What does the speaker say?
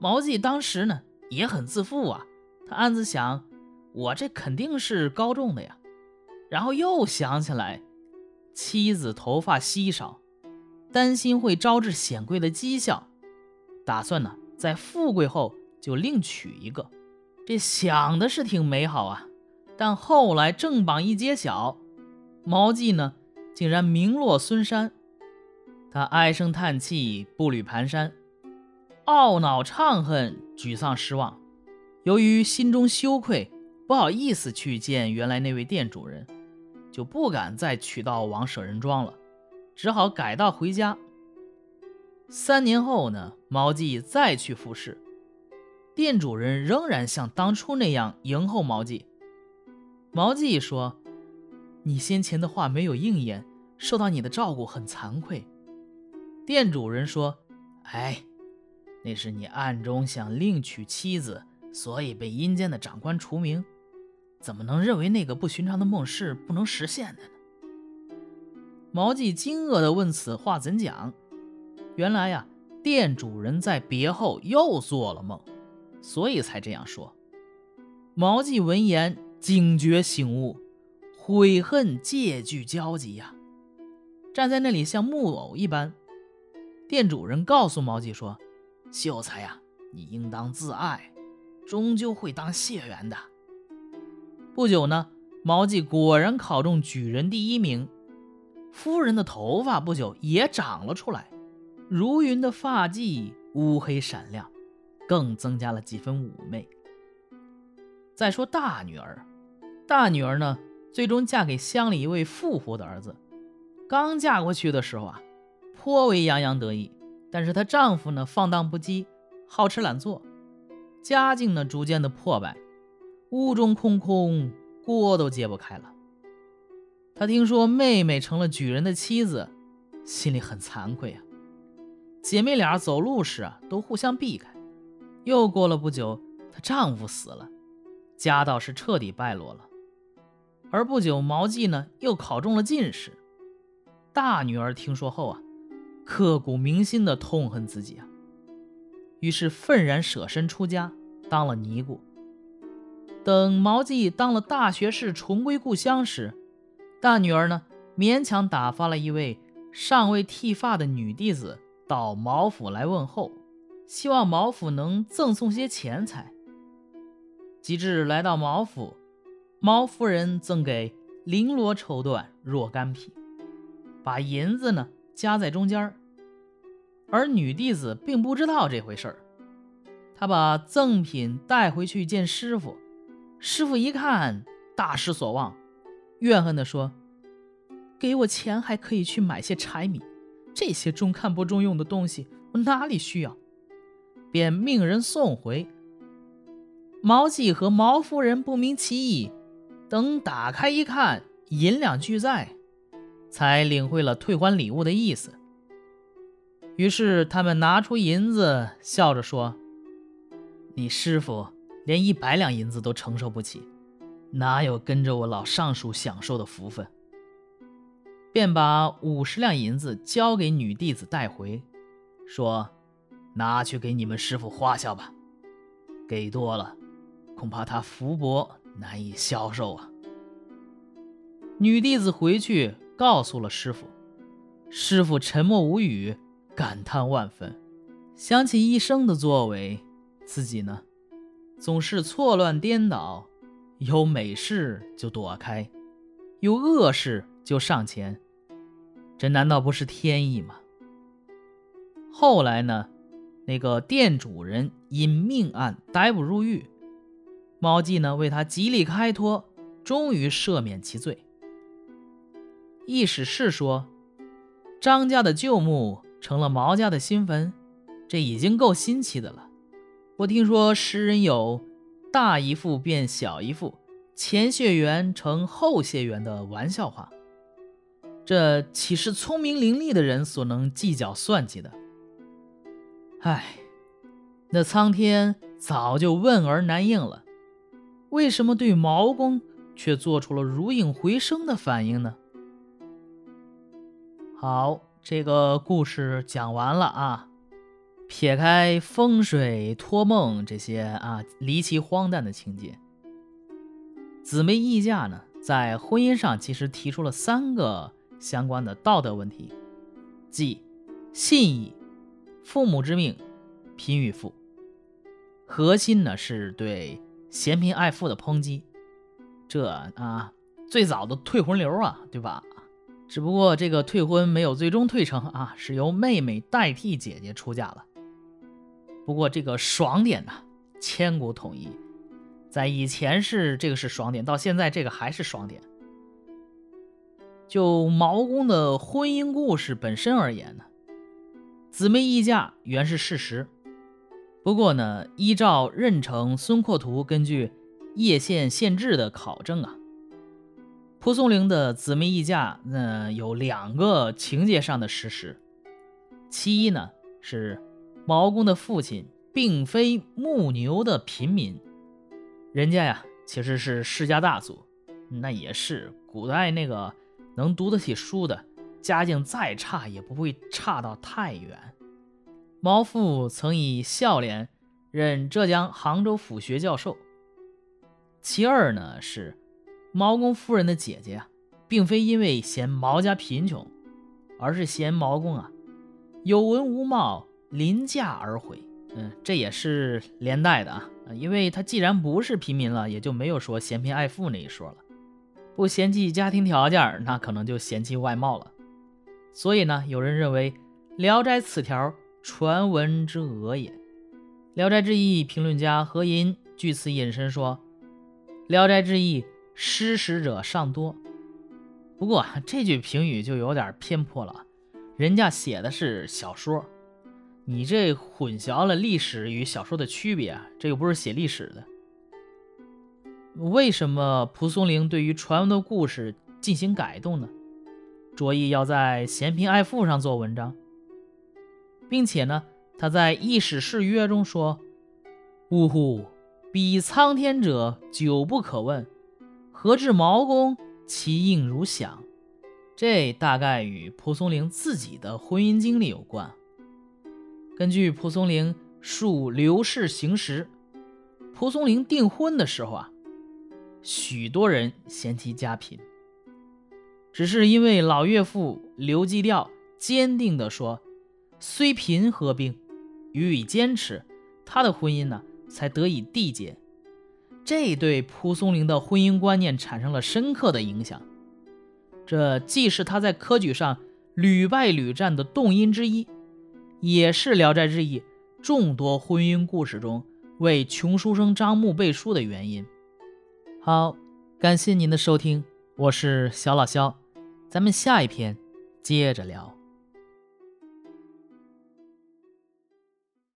毛季当时呢也很自负啊，他暗自想：我这肯定是高中的呀。然后又想起来，妻子头发稀少，担心会招致显贵的讥笑，打算呢在富贵后就另娶一个。这想的是挺美好啊，但后来正榜一揭晓，毛季呢竟然名落孙山。他唉声叹气，步履蹒跚，懊恼怅恨，沮丧失望。由于心中羞愧，不好意思去见原来那位店主人，就不敢再取道王舍人庄了，只好改道回家。三年后呢，毛记再去复试，店主人仍然像当初那样迎候毛记。毛记说：“你先前的话没有应验，受到你的照顾很惭愧。”店主人说：“哎，那是你暗中想另娶妻子，所以被阴间的长官除名。怎么能认为那个不寻常的梦是不能实现的呢？”毛记惊愕地问：“此话怎讲？”原来呀，店主人在别后又做了梦，所以才这样说。毛记闻言警觉醒悟，悔恨借据焦急呀，站在那里像木偶一般。店主人告诉毛记说：“秀才呀，你应当自爱，终究会当谢元的。”不久呢，毛记果然考中举人第一名。夫人的头发不久也长了出来，如云的发髻乌黑闪亮，更增加了几分妩媚。再说大女儿，大女儿呢，最终嫁给乡里一位富户的儿子。刚嫁过去的时候啊。颇为洋洋得意，但是她丈夫呢放荡不羁，好吃懒做，家境呢逐渐的破败，屋中空空，锅都揭不开了。她听说妹妹成了举人的妻子，心里很惭愧啊。姐妹俩走路时啊都互相避开。又过了不久，她丈夫死了，家道是彻底败落了。而不久，毛季呢又考中了进士。大女儿听说后啊。刻骨铭心的痛恨自己啊，于是愤然舍身出家，当了尼姑。等毛记当了大学士，重归故乡时，大女儿呢勉强打发了一位尚未剃发的女弟子到毛府来问候，希望毛府能赠送些钱财。及至来到毛府，毛夫人赠给绫罗绸缎若干匹，把银子呢夹在中间儿。而女弟子并不知道这回事儿，她把赠品带回去见师傅，师傅一看大失所望，怨恨地说：“给我钱还可以去买些柴米，这些中看不中用的东西我哪里需要？”便命人送回。毛记和毛夫人不明其意，等打开一看，银两俱在，才领会了退还礼物的意思。于是他们拿出银子，笑着说：“你师傅连一百两银子都承受不起，哪有跟着我老尚书享受的福分？”便把五十两银子交给女弟子带回，说：“拿去给你们师傅花销吧，给多了，恐怕他福薄难以消受啊。”女弟子回去告诉了师傅，师傅沉默无语。感叹万分，想起一生的作为，自己呢，总是错乱颠倒，有美事就躲开，有恶事就上前，这难道不是天意吗？后来呢，那个店主人因命案逮捕入狱，猫记呢为他极力开脱，终于赦免其罪。意史是说，张家的旧墓。成了毛家的新坟，这已经够新奇的了。我听说诗人有“大姨父变小姨父，前血缘成后血缘”的玩笑话，这岂是聪明伶俐的人所能计较算计的？唉，那苍天早就问而难应了，为什么对毛公却做出了如影回声的反应呢？好。这个故事讲完了啊，撇开风水托梦这些啊离奇荒诞的情节，姊妹议价呢，在婚姻上其实提出了三个相关的道德问题，即信义、父母之命、贫与富。核心呢是对嫌贫爱富的抨击，这啊最早的退婚流啊，对吧？只不过这个退婚没有最终退成啊，是由妹妹代替姐姐出嫁了。不过这个爽点呢，千古统一，在以前是这个是爽点，到现在这个还是爽点。就毛公的婚姻故事本身而言呢，姊妹议嫁原是事实。不过呢，依照任城孙阔图根据叶县县志的考证啊，蒲松龄的姊妹议嫁那有两个情节上的事实，其一呢是。毛公的父亲并非牧牛的平民，人家呀其实是世家大族，那也是古代那个能读得起书的，家境再差也不会差到太远。毛父曾以孝廉任浙江杭州府学教授。其二呢是毛公夫人的姐姐啊，并非因为嫌毛家贫穷，而是嫌毛公啊有文无貌。临嫁而悔，嗯，这也是连带的啊，因为他既然不是平民了，也就没有说嫌贫爱富那一说了，不嫌弃家庭条件，那可能就嫌弃外貌了。所以呢，有人认为《聊斋》此条传闻之讹也。《聊斋志异》评论家何寅据此引申说，《聊斋志异》失实者尚多。不过这句评语就有点偏颇了，人家写的是小说。你这混淆了历史与小说的区别！这又不是写历史的。为什么蒲松龄对于传闻的故事进行改动呢？着意要在嫌贫爱富上做文章，并且呢，他在《异史誓约》中说：“呜呼，彼苍天者，久不可问，何至毛公其应如响？”这大概与蒲松龄自己的婚姻经历有关。根据蒲松龄述刘氏行时，蒲松龄订婚的时候啊，许多人嫌弃家贫，只是因为老岳父刘基调坚定地说：“虽贫何病？”予以坚持，他的婚姻呢才得以缔结。这对蒲松龄的婚姻观念产生了深刻的影响。这既是他在科举上屡败屡战的动因之一。也是《聊斋志异》众多婚姻故事中为穷书生张牧背书的原因。好，感谢您的收听，我是小老肖，咱们下一篇接着聊。